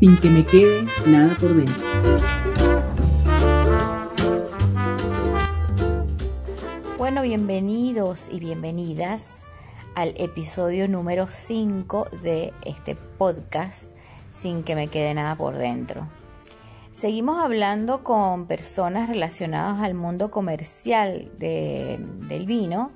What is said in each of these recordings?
sin que me quede nada por dentro. Bueno, bienvenidos y bienvenidas al episodio número 5 de este podcast sin que me quede nada por dentro. Seguimos hablando con personas relacionadas al mundo comercial del vino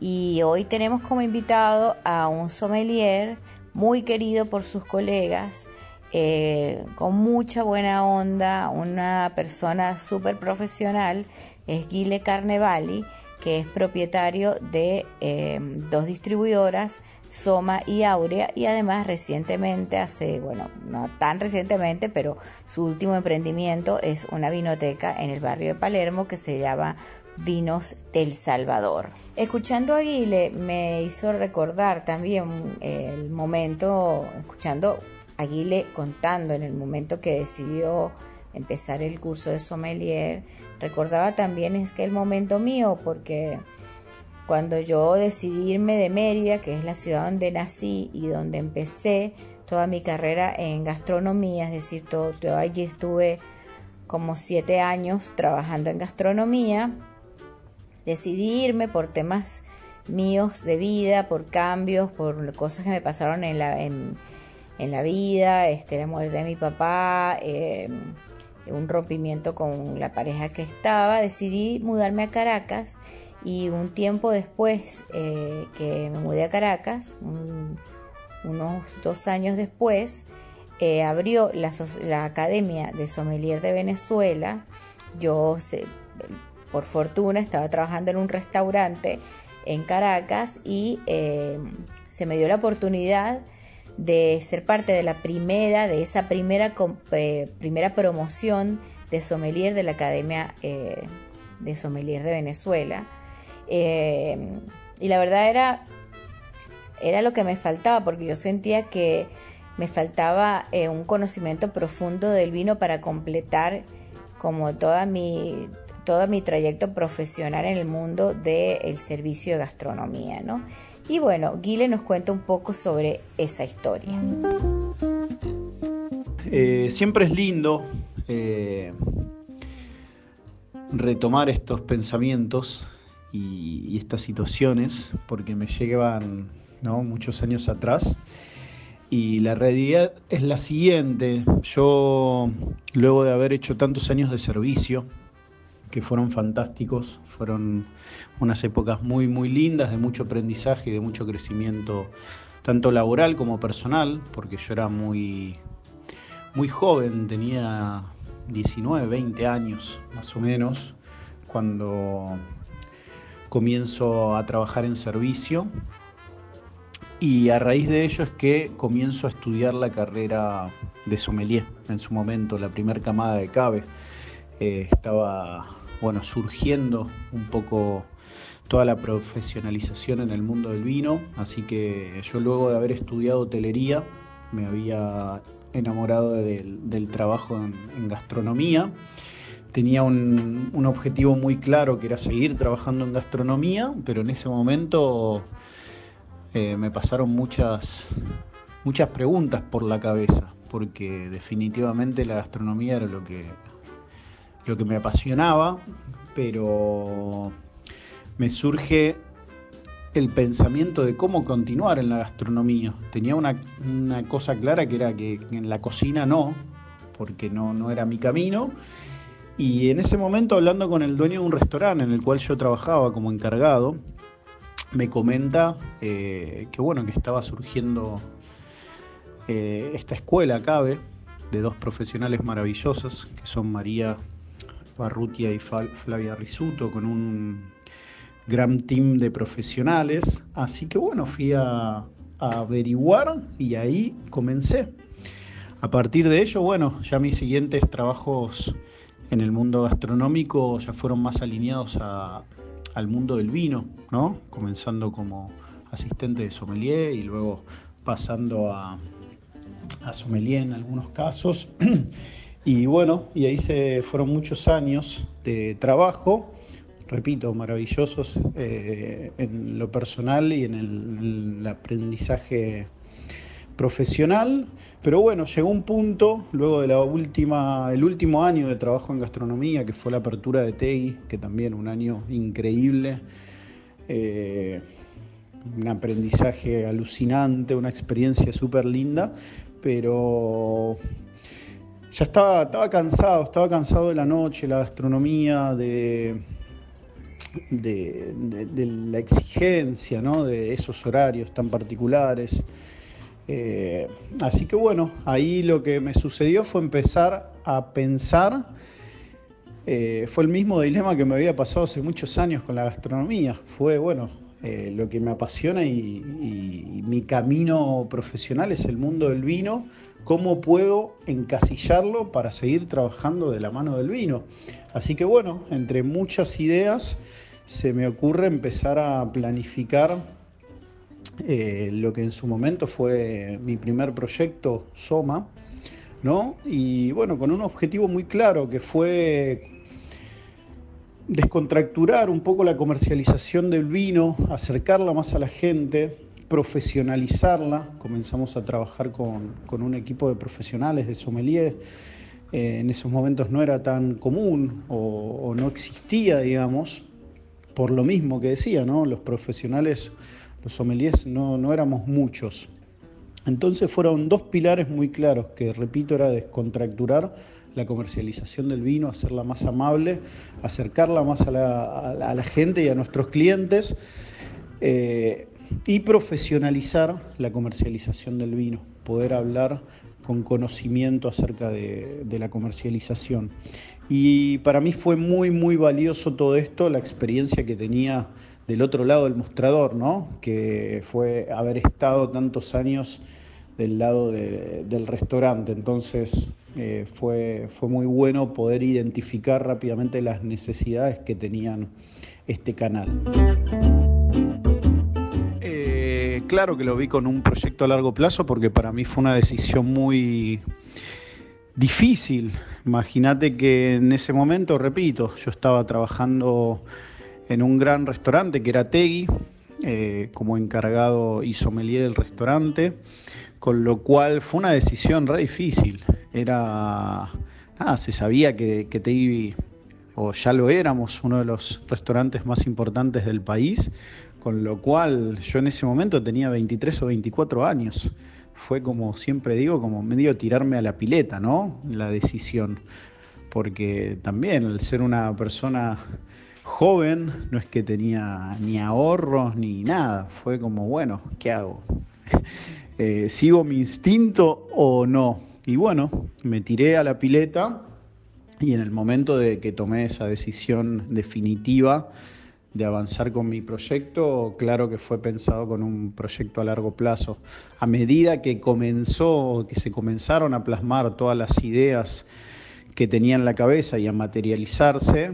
y hoy tenemos como invitado a un sommelier muy querido por sus colegas, eh, con mucha buena onda, una persona súper profesional, es Guile Carnevali, que es propietario de eh, dos distribuidoras Soma y Aurea y además recientemente, hace, bueno, no tan recientemente, pero su último emprendimiento es una vinoteca en el barrio de Palermo que se llama Vinos del Salvador. Escuchando a Aguile me hizo recordar también el momento, escuchando Aguile contando en el momento que decidió empezar el curso de sommelier, recordaba también es que el momento mío porque cuando yo decidí irme de Mérida, que es la ciudad donde nací y donde empecé toda mi carrera en gastronomía, es decir, todo, allí estuve como siete años trabajando en gastronomía, decidí irme por temas míos de vida, por cambios, por cosas que me pasaron en la, en, la vida, este, la muerte de mi papá, em, un rompimiento con la pareja que estaba, decidí mudarme a Caracas y un tiempo después eh, que me mudé a Caracas, unos dos años después, eh, abrió la, Academia de Sommelier de Venezuela. Yo, por fortuna, estaba trabajando en un restaurante en Caracas y eh, se me dio la oportunidad de ser parte de la primera, de esa primera, primera promoción de sommelier de la Academia de Sommelier de Venezuela eh, y la verdad era, era lo que me faltaba, porque yo sentía que me faltaba eh, un conocimiento profundo del vino para completar como toda mi, todo mi trayecto profesional en el mundo del servicio de gastronomía, ¿no? Y bueno, Guile nos cuenta un poco sobre esa historia. Eh, siempre es lindo retomar estos pensamientos y, estas situaciones, porque me llevan muchos años atrás. Y la realidad es la siguiente, yo luego de haber hecho tantos años de servicio, que fueron fantásticos, fueron unas épocas muy, muy lindas, de mucho aprendizaje y de mucho crecimiento, tanto laboral como personal, porque yo era muy, muy joven, tenía 19, 20 años más o menos, cuando comienzo a trabajar en servicio y a raíz de ello es que comienzo a estudiar la carrera de sommelier. En su momento, la primera camada de CABE eh, estaba bueno, surgiendo un poco toda la profesionalización en el mundo del vino, así que yo luego de haber estudiado hotelería me había enamorado del, trabajo en gastronomía. Tenía un, objetivo muy claro que era seguir trabajando en gastronomía, pero en ese momento eh, me pasaron muchas, muchas preguntas por la cabeza, porque definitivamente la gastronomía era lo que, lo que me apasionaba, pero me surge el pensamiento de cómo continuar en la gastronomía. Tenía una, cosa clara que era que en la cocina no, porque no, no era mi camino y en ese momento, hablando con el dueño de un restaurante en el cual yo trabajaba como encargado, me comenta eh, que bueno, que estaba surgiendo eh, esta escuela CABE de dos profesionales maravillosas, que son María Barrutia y Flavia Risuto, con un gran team de profesionales. Así que bueno, fui a, averiguar y ahí comencé. A partir de ello, bueno, ya mis siguientes trabajos en el mundo gastronómico ya fueron más alineados al mundo del vino, ¿no? Comenzando como asistente de sommelier y luego pasando a, a sommelier en algunos casos. y bueno, y ahí se fueron muchos años de trabajo, repito, maravillosos eh, en lo personal y en el, aprendizaje profesional, pero bueno, llegó un punto, luego de la última, el último año de trabajo en gastronomía, que fue la apertura de TEI, que también un año increíble, eh, un aprendizaje alucinante, una experiencia súper linda, pero ya estaba, estaba cansado, estaba cansado de la noche, la gastronomía, de, de, la exigencia, ¿no? de esos horarios tan particulares. Eh, así que bueno, ahí lo que me sucedió fue empezar a pensar, eh, fue el mismo dilema que me había pasado hace muchos años con la gastronomía, fue bueno, eh, lo que me apasiona y, mi camino profesional es el mundo del vino, cómo puedo encasillarlo para seguir trabajando de la mano del vino. Así que bueno, entre muchas ideas se me ocurre empezar a planificar eh, lo que en su momento fue mi primer proyecto, Soma, ¿no? Y bueno, con un objetivo muy claro que fue descontracturar un poco la comercialización del vino, acercarla más a la gente, profesionalizarla. Comenzamos a trabajar con, un equipo de profesionales, de sommeliers. Eh, en esos momentos no era tan común o, no existía, digamos, por lo mismo que decía, ¿no? Los profesionales, los sommeliers, no, no éramos muchos. Entonces fueron dos pilares muy claros, que repito, era descontracturar la comercialización del vino, hacerla más amable, acercarla más a la, gente y a nuestros clientes eh, y profesionalizar la comercialización del vino, poder hablar con conocimiento acerca de, de, la comercialización. Y para mí fue muy, muy valioso todo esto, la experiencia que tenía del otro lado del mostrador, ¿no? que fue haber estado tantos años del lado del restaurante. Entonces eh, fue, fue muy bueno poder identificar rápidamente las necesidades que tenían este canal. Eh, claro que lo vi con un proyecto a largo plazo porque para mí fue una decisión muy difícil. Imagínate que en ese momento, repito, yo estaba trabajando en un gran restaurante que era Tegui, eh, como encargado y sommelier del restaurante con lo cual fue una decisión re difícil. Era, nada, se sabía que, que Teibi, o ya lo éramos, uno de los restaurantes más importantes del país, con lo cual yo en ese momento tenía 23 o 24 años. Fue como siempre digo, como medio tirarme a la pileta, ¿no? La decisión. Porque también al ser una persona joven, no es que tenía ni ahorros ni nada. Fue como, bueno, ¿qué hago? Eh, ¿sigo mi instinto o no? Y bueno, me tiré a la pileta y en el momento de que tomé esa decisión definitiva de avanzar con mi proyecto, claro que fue pensado con un proyecto a largo plazo. A medida que comenzó, que se comenzaron a plasmar todas las ideas que tenía en la cabeza y a materializarse,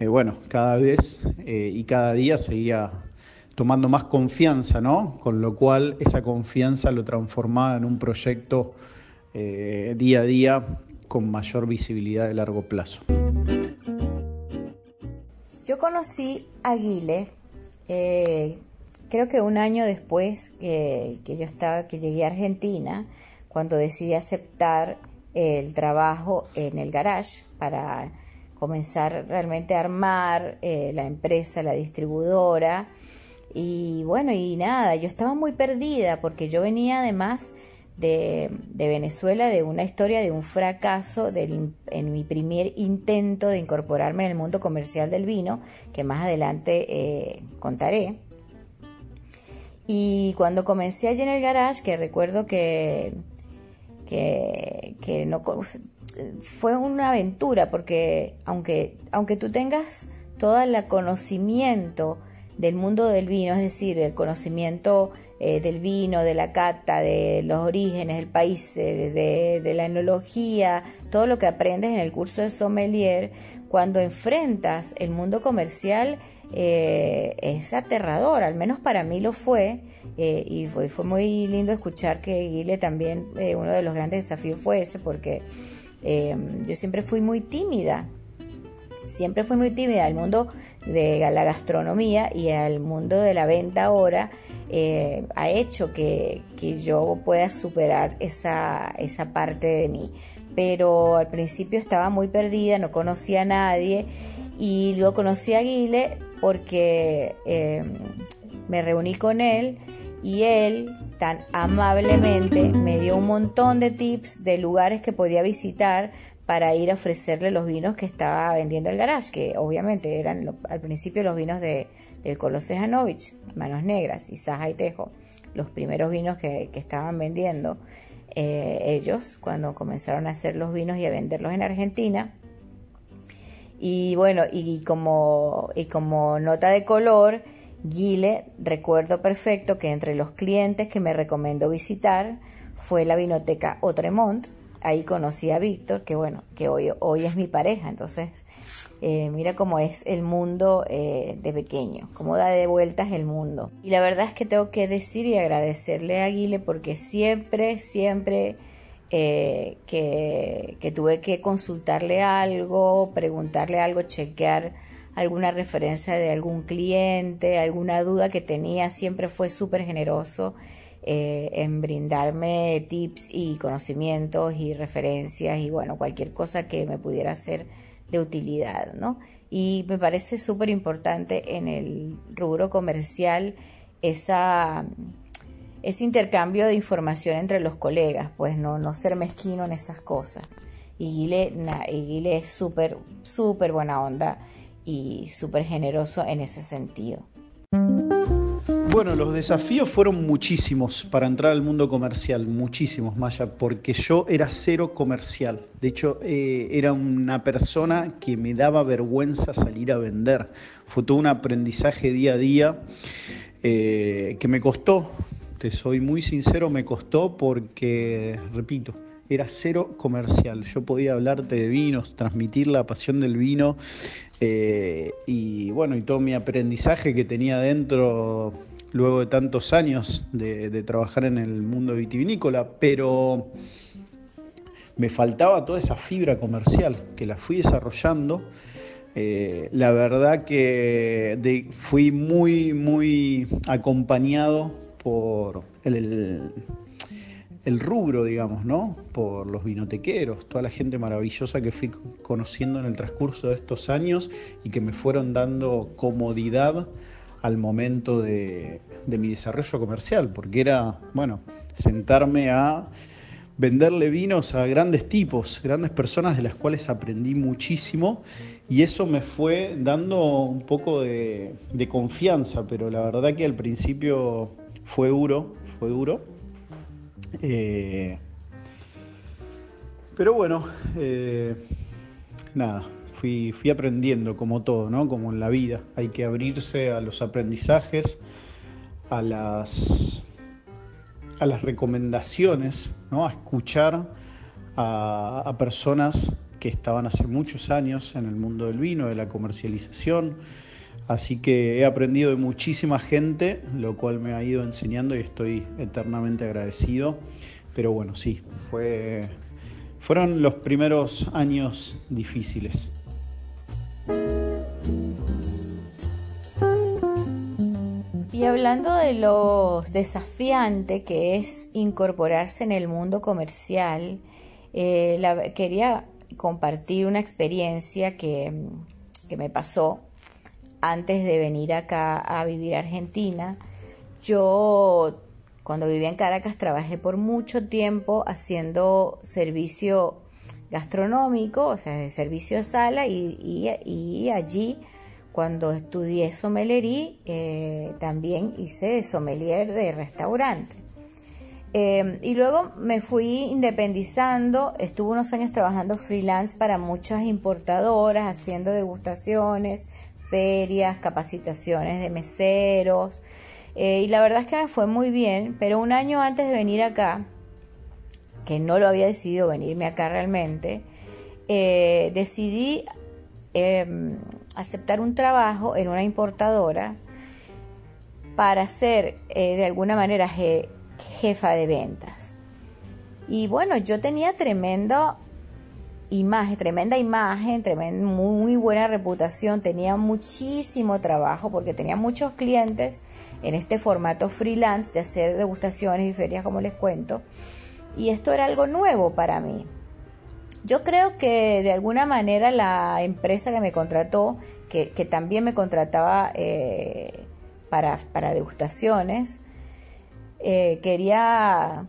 eh, bueno, cada vez eh, y cada día seguía tomando más confianza, ¿no? Con lo cual esa confianza lo transformaba en un proyecto eh, día a día con mayor visibilidad de largo plazo. Yo conocí a Guile, eh, creo que un año después que, que, yo estaba, que llegué a Argentina, cuando decidí aceptar el trabajo en el garage para comenzar realmente a armar eh, la empresa, la distribuidora y bueno, y nada, yo estaba muy perdida porque yo venía además de, Venezuela de una historia de un fracaso del, en mi primer intento de incorporarme en el mundo comercial del vino, que más adelante eh, contaré. Y cuando comencé allí en el garage, que recuerdo que, que, que no, fue una aventura, porque aunque, aunque tú tengas todo el conocimiento, del mundo del vino, es decir, el conocimiento eh, del vino, de la cata, de los orígenes del país, de, de, la enología, todo lo que aprendes en el curso de sommelier, cuando enfrentas el mundo comercial eh, es aterrador, al menos para mí lo fue, eh, y fue, fue, muy lindo escuchar que Guile también, uno de los grandes desafíos fue ese, porque yo siempre fui muy tímida, siempre fui muy tímida, el mundo de la gastronomía y al mundo de la venta ahora, eh, ha hecho que, yo pueda superar esa, esa parte de mí. Pero al principio estaba muy perdida, no conocía a nadie y luego conocí a Guile porque em, me reuní con él y él tan amablemente me dio un montón de tips de lugares que podía visitar para ir a ofrecerle los vinos que estaba vendiendo el garage, que obviamente eran al principio los vinos de, del Colosé Janovich, Manos Negras y Saja y Tejo, los primeros vinos que, estaban vendiendo eh, ellos cuando comenzaron a hacer los vinos y a venderlos en Argentina. Y bueno, y como, y como nota de color, Guile, recuerdo perfecto que entre los clientes que me recomendó visitar fue la vinoteca Otremont, ahí conocí a Víctor, que bueno, que hoy, hoy es mi pareja, entonces eh, mira cómo es el mundo eh, de pequeño, cómo da de vueltas el mundo. Y la verdad es que tengo que decir y agradecerle a Aguile porque siempre, siempre eh, que, que tuve que consultarle algo, preguntarle algo, chequear alguna referencia de algún cliente, alguna duda que tenía, siempre fue súper generoso eh, en brindarme tips y conocimientos y referencias y bueno, cualquier cosa que me pudiera ser de utilidad, ¿no? Y me parece súper importante en el rubro comercial esa, ese intercambio de información entre los colegas, pues no, no ser mezquino en esas cosas. Y Guile, y Guile es súper, súper buena onda y súper generoso en ese sentido. Bueno, los desafíos fueron muchísimos para entrar al mundo comercial, muchísimos, Maya, porque yo era cero comercial. De hecho, eh, era una persona que me daba vergüenza salir a vender. Fue todo un aprendizaje día a día eh, que me costó, te soy muy sincero, me costó porque, repito, era cero comercial. Yo podía hablarte de vinos, transmitir la pasión del vino eh, y bueno, y todo mi aprendizaje que tenía dentro luego de tantos años de, trabajar en el mundo vitivinícola, pero me faltaba toda esa fibra comercial que la fui desarrollando. Eh, la verdad que fui muy, muy acompañado por el, el, rubro, digamos, ¿no? Por los vinotequeros, toda la gente maravillosa que fui conociendo en el transcurso de estos años y que me fueron dando comodidad al momento de, mi desarrollo comercial, porque era, bueno, sentarme a venderle vinos a grandes tipos, grandes personas de las cuales aprendí muchísimo y eso me fue dando un poco de, confianza, pero la verdad que al principio fue duro, fue duro. Eh, pero bueno, eh, nada, fui, aprendiendo como todo, ¿no? Como en la vida. Hay que abrirse a los aprendizajes, a las, recomendaciones, ¿no? A escuchar a, personas que estaban hace muchos años en el mundo del vino, de la comercialización. Así que he aprendido de muchísima gente, lo cual me ha ido enseñando y estoy eternamente agradecido. Pero bueno, sí, fue, fueron los primeros años difíciles. Y hablando de lo desafiante que es incorporarse en el mundo comercial, eh, quería compartir una experiencia que, que, me pasó antes de venir acá a vivir a Argentina. Yo, cuando vivía en Caracas, trabajé por mucho tiempo haciendo servicio gastronómico, o sea, de servicio a sala, y, y allí cuando estudié sommelería, eh, también hice sommelier de restaurante. Eh, y luego me fui independizando, estuve unos años trabajando freelance para muchas importadoras, haciendo degustaciones, ferias, capacitaciones de meseros. Eh, y la verdad es que me fue muy bien, pero un año antes de venir acá, que no lo había decidido venirme acá realmente, decidí em, aceptar un trabajo en una importadora para ser eh, de alguna manera jefa de ventas. Y bueno, yo tenía tremenda imagen, tremenda imagen, tremenda, muy buena reputación, tenía muchísimo trabajo porque tenía muchos clientes en este formato freelance de hacer degustaciones y ferias como les cuento. Y esto era algo nuevo para mí. Yo creo que de alguna manera la empresa que me contrató, que, también me contrataba eh, para, degustaciones, eh, quería,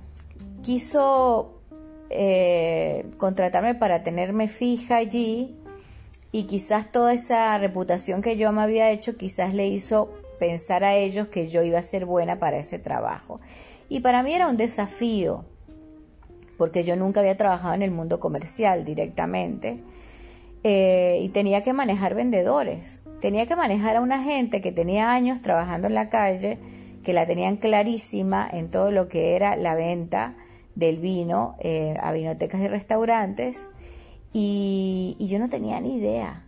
quiso eh, contratarme para tenerme fija allí y quizás toda esa reputación que yo me había hecho quizás le hizo pensar a ellos que yo iba a ser buena para ese trabajo. Y para mí era un desafío, porque yo nunca había trabajado en el mundo comercial directamente eh, y tenía que manejar vendedores, tenía que manejar a una gente que tenía años trabajando en la calle, que la tenían clarísima en todo lo que era la venta del vino eh, a vinotecas y restaurantes y, yo no tenía ni idea.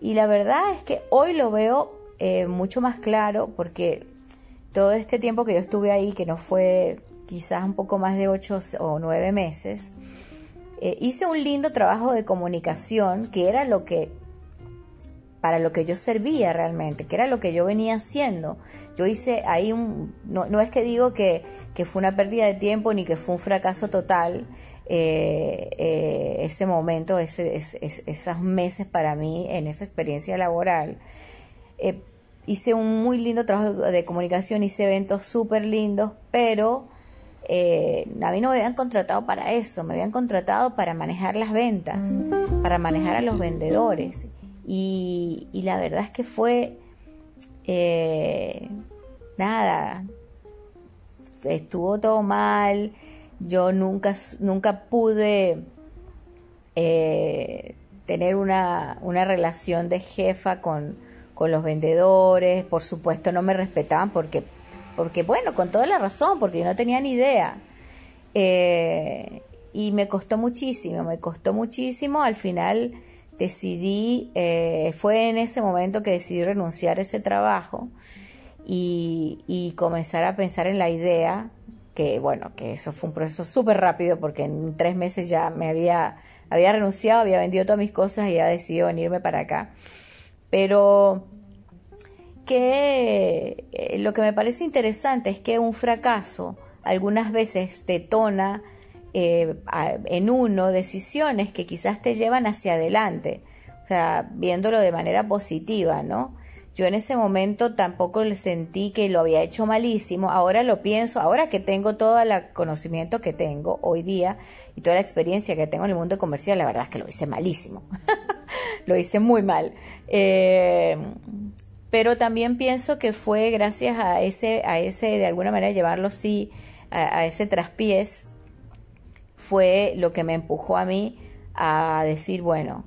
Y la verdad es que hoy lo veo eh, mucho más claro porque todo este tiempo que yo estuve ahí, que no fue quizás un poco más de ocho o nueve meses, eh, hice un lindo trabajo de comunicación que era lo que para lo que yo servía realmente, que era lo que yo venía haciendo. Yo hice ahí un, no, no es que digo que, que, fue una pérdida de tiempo ni que fue un fracaso total, eh, eh, ese momento, ese, esos meses para mí en esa experiencia laboral. Hice un muy lindo trabajo de comunicación, hice eventos súper lindos, pero a mí no me habían contratado para eso, me habían contratado para manejar las ventas, para manejar a los vendedores. Y, la verdad es que fue nada, estuvo todo mal, yo nunca, nunca pude eh, tener una, una, relación de jefa con, con, los vendedores, por supuesto no me respetaban porque, porque bueno, con toda la razón, porque yo no tenía ni idea. Eh, y me costó muchísimo, me costó muchísimo, al final decidí, eh, fue en ese momento que decidí renunciar a ese trabajo y, y comenzar a pensar en la idea que bueno, que eso fue un proceso súper rápido porque en tres meses ya me había, había renunciado, había vendido todas mis cosas y había decidido venirme para acá. Pero que eh, lo que me parece interesante es que un fracaso algunas veces detona eh, en uno decisiones que quizás te llevan hacia adelante, o sea, viéndolo de manera positiva, ¿no? Yo en ese momento tampoco sentí que lo había hecho malísimo. Ahora lo pienso, ahora que tengo todo el conocimiento que tengo hoy día y toda la experiencia que tengo en el mundo comercial, la verdad es que lo hice malísimo. lo hice muy mal. Eh, pero también pienso que fue gracias a ese, a ese, de alguna manera llevarlo sí, a, ese traspiés, fue lo que me empujó a mí a decir, bueno,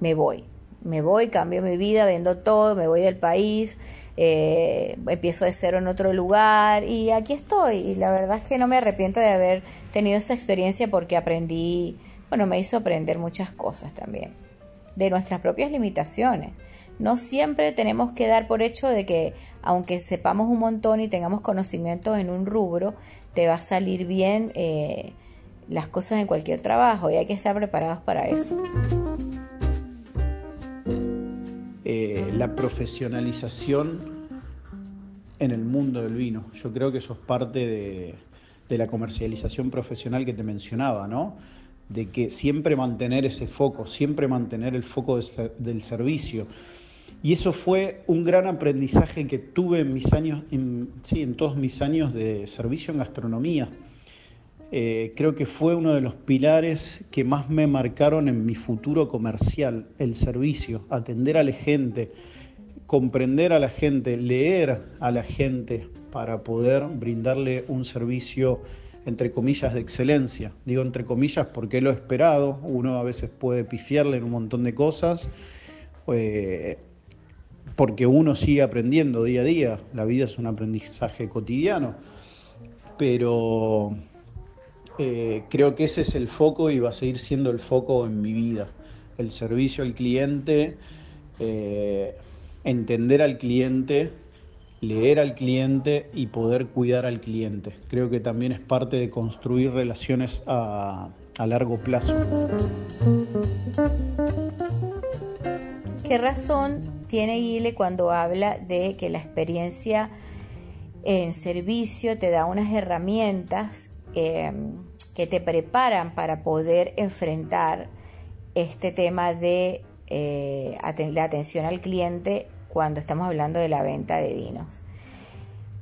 me voy me voy, cambio mi vida, vendo todo, me voy del país, eh, empiezo de cero en otro lugar y aquí estoy. Y la verdad es que no me arrepiento de haber tenido esa experiencia porque aprendí, bueno, me hizo aprender muchas cosas también, de nuestras propias limitaciones. No siempre tenemos que dar por hecho de que aunque sepamos un montón y tengamos conocimientos en un rubro, te va a salir bien eh, las cosas en cualquier trabajo y hay que estar preparados para eso. Eh, la profesionalización en el mundo del vino. Yo creo que eso es parte de, la comercialización profesional que te mencionaba, ¿no? De que siempre mantener ese foco, siempre mantener el foco del servicio. Y eso fue un gran aprendizaje que tuve en mis años, sí, en todos mis años de servicio en gastronomía. Eh, creo que fue uno de los pilares que más me marcaron en mi futuro comercial, el servicio, atender a la gente, comprender a la gente, leer a la gente para poder brindarle un servicio entre comillas de excelencia. Digo entre comillas porque lo he esperado, uno a veces puede pifiarle en un montón de cosas, eh, porque uno sigue aprendiendo día a día, la vida es un aprendizaje cotidiano, pero eh, creo que ese es el foco y va a seguir siendo el foco en mi vida. El servicio al cliente, eh, entender al cliente, leer al cliente y poder cuidar al cliente. Creo que también es parte de construir relaciones a, a largo plazo. ¿Qué razón tiene Guile cuando habla de que la experiencia en servicio te da unas herramientas em, que te preparan para poder enfrentar este tema de eh, la atención al cliente cuando estamos hablando de la venta de vinos.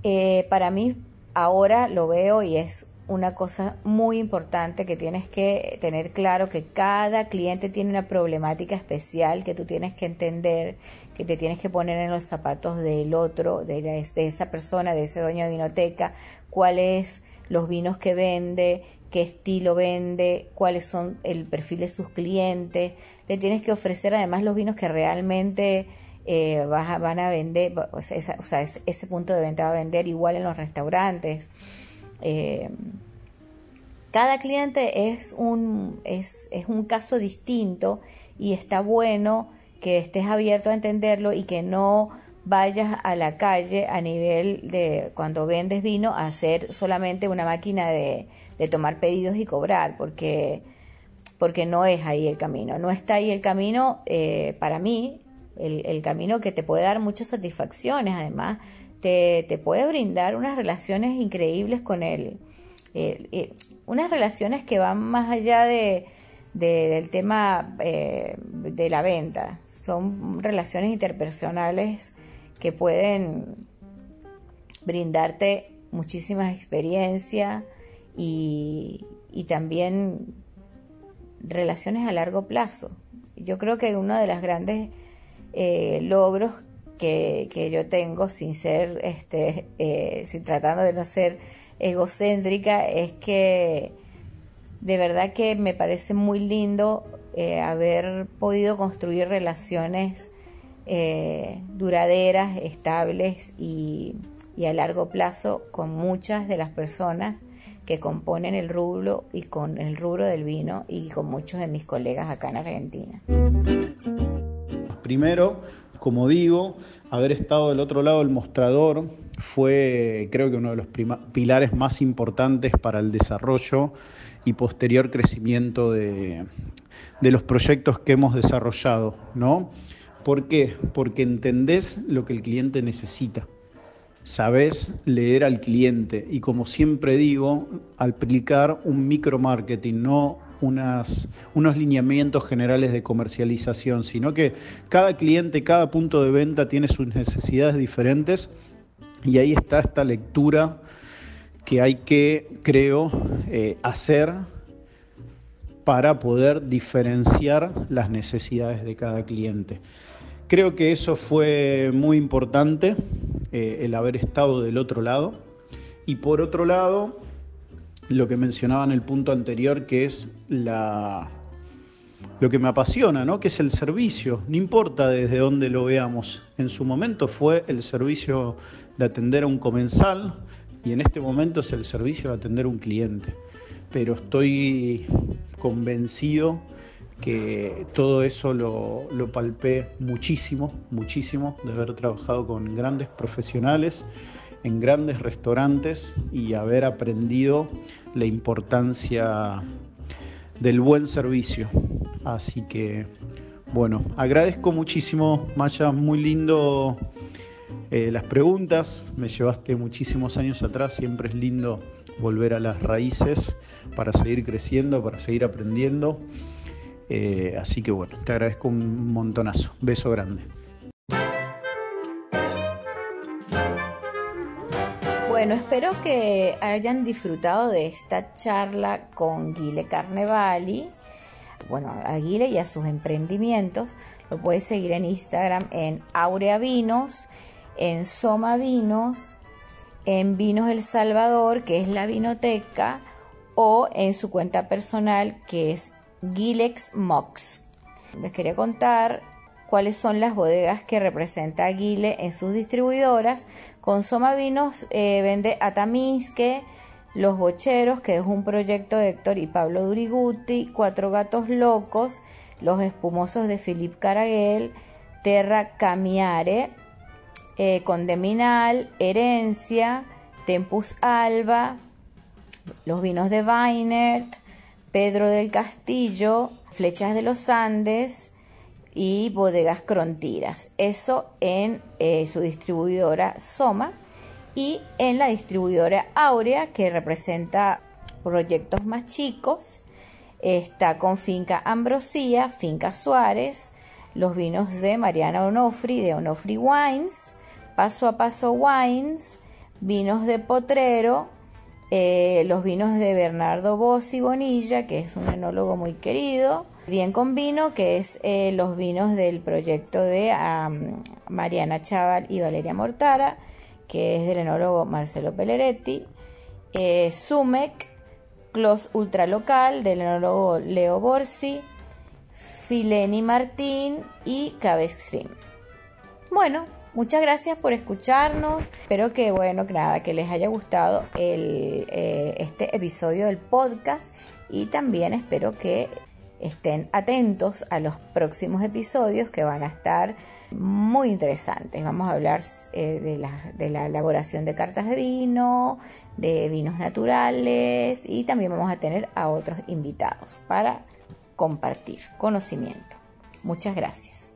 Eh, para mí ahora lo veo y es una cosa muy importante que tienes que tener claro que cada cliente tiene una problemática especial que tú tienes que entender, que te tienes que poner en los zapatos del otro, de, de esa persona, de ese dueño de vinoteca, cuáles los vinos que vende, qué estilo vende, cuáles son el perfil de sus clientes. Le tienes que ofrecer además los vinos que realmente eh, van a vender, o sea, ese punto de venta va a vender igual en los restaurantes. Eh, cada cliente es un, es, es un caso distinto y está bueno que estés abierto a entenderlo y que no vayas a la calle a nivel de cuando vendes vino a ser solamente una máquina de, de tomar pedidos y cobrar, porque, porque no es ahí el camino. No está ahí el camino eh, para mí el, camino que te puede dar muchas satisfacciones, además te, te puede brindar unas relaciones increíbles con él, unas relaciones que van más allá de, del tema eh, de la venta, son relaciones interpersonales que pueden brindarte muchísimas experiencias y, y también relaciones a largo plazo. Yo creo que uno de las grandes eh, logros que, que, yo tengo sin ser, este, eh, sin tratando de no ser egocéntrica, es que de verdad que me parece muy lindo eh, haber podido construir relaciones duraderas, estables y, y, a largo plazo con muchas de las personas que componen el rubro y con el rubro del vino y con muchos de mis colegas acá en Argentina. Primero, como digo, haber estado del otro lado del mostrador fue creo que uno de los pilares más importantes para el desarrollo y posterior crecimiento de, los proyectos que hemos desarrollado, ¿no? ¿Por qué? Porque entendés lo que el cliente necesita. Sabés leer al cliente y como siempre digo, aplicar un micromarketing, no unas, unos lineamientos generales de comercialización, sino que cada cliente, cada punto de venta tiene sus necesidades diferentes y ahí está esta lectura que hay que, creo, eh, hacer para poder diferenciar las necesidades de cada cliente. Creo que eso fue muy importante, eh, el haber estado del otro lado. Y por otro lado, lo que mencionaba en el punto anterior, que es la, lo que me apasiona, ¿no? que es el servicio. No importa desde dónde lo veamos. En su momento fue el servicio de atender a un comensal y en este momento es el servicio de atender a un cliente. Pero estoy convencido que todo eso lo, lo palpé muchísimo, muchísimo, de haber trabajado con grandes profesionales en grandes restaurantes y haber aprendido la importancia del buen servicio. Así que, bueno, agradezco muchísimo, Maya, muy lindo eh, las preguntas, me llevaste muchísimos años atrás, siempre es lindo volver a las raíces para seguir creciendo, para seguir aprendiendo. Eh, así que bueno, te agradezco un montonazo. Beso grande. Bueno, espero que hayan disfrutado de esta charla con Guile Carnevali. Bueno, a Guile y a sus emprendimientos. Lo puedes seguir en Instagram en Aurea Vinos, en Soma Vinos, en Vinos El Salvador, que es la vinoteca, o en su cuenta personal, que es Gilex Mox. Les quería contar cuáles son las bodegas que representa Guile en sus distribuidoras con Soma Vinos eh, vende Atamisque, Los Bocheros, que es un proyecto de Héctor y Pablo Duriguti, Cuatro Gatos Locos, Los Espumosos de Philip Caraguel, Terra Camiare, eh, Condeminal, Herencia, Tempus Alba, Los Vinos de Weinert, Pedro del Castillo, Flechas de los Andes, y bodegas Crontiras. Eso en eh, su distribuidora Soma. y en la distribuidora Aurea que representa proyectos más chicos. Está con Finca Ambrosía, Finca Suárez, los vinos de Mariana Onofri de Onofri Wines, Paso a Paso Wines, vinos de Potrero, eh, los vinos de Bernardo Bossi Bonilla, que es un enólogo muy querido, Bien con Vino, que es eh, los vinos del proyecto de Mariana Chaval y Valeria Mortara, que es del enólogo Marcelo Pelleretti, eh, Sumec, Clos Ultra Local del enólogo Leo Borsi, Fileni Martín y Cabestream. Bueno, muchas gracias por escucharnos. Espero que, bueno, nada, que les haya gustado eh, este episodio del podcast y también espero que estén atentos a los próximos episodios que van a estar muy interesantes. Vamos a hablar eh, de la elaboración de cartas de vino, de vinos naturales y también vamos a tener a otros invitados para compartir conocimiento. Muchas gracias.